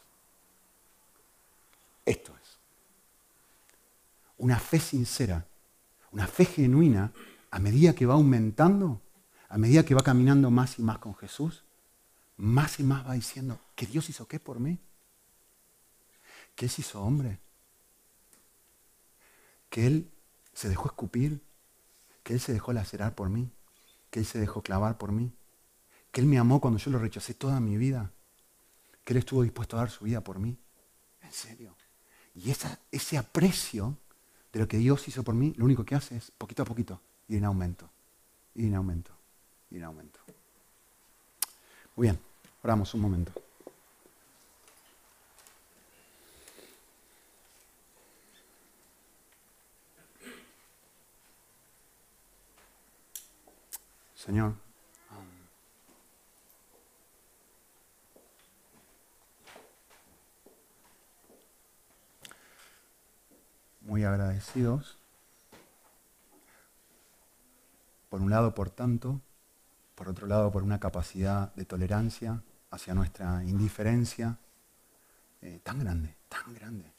Esto es. Una fe sincera, una fe genuina, a medida que va aumentando, a medida que va caminando más y más con Jesús, más y más va diciendo que Dios hizo qué por mí. Que Él hizo hombre. Que Él se dejó escupir. Que Él se dejó lacerar por mí. Que Él se dejó clavar por mí. Que Él me amó cuando yo lo rechacé toda mi vida. Que Él estuvo dispuesto a dar su vida por mí. En serio. Y ese aprecio de lo que Dios hizo por mí, lo único que hace es poquito a poquito ir en aumento. Ir en aumento y en aumento. Muy bien, oramos un momento. Señor, muy agradecidos. Por un lado, por tanto, por otro lado por una capacidad de tolerancia hacia nuestra indiferencia eh, tan grande, tan grande.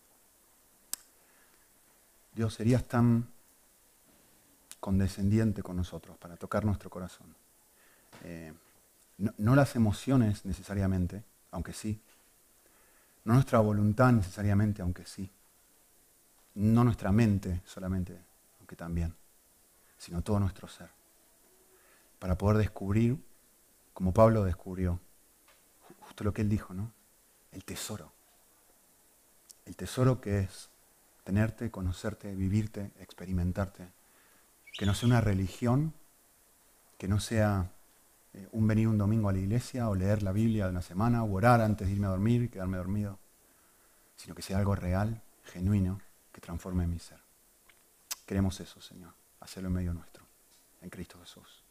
Dios, serías tan condescendiente con nosotros para tocar nuestro corazón. Eh, no, no las emociones necesariamente, aunque sí. No nuestra voluntad necesariamente, aunque sí. No nuestra mente solamente, aunque también, sino todo nuestro ser para poder descubrir, como Pablo descubrió, Justo lo que él dijo, ¿no? El tesoro. El tesoro que es tenerte, conocerte, vivirte, experimentarte. Que no sea una religión, que no sea eh, un venir un domingo a la iglesia o leer la Biblia de una semana o orar antes de irme a dormir y quedarme dormido, sino que sea algo real, genuino, que transforme mi ser. Queremos eso, Señor, hacerlo en medio nuestro, en Cristo Jesús.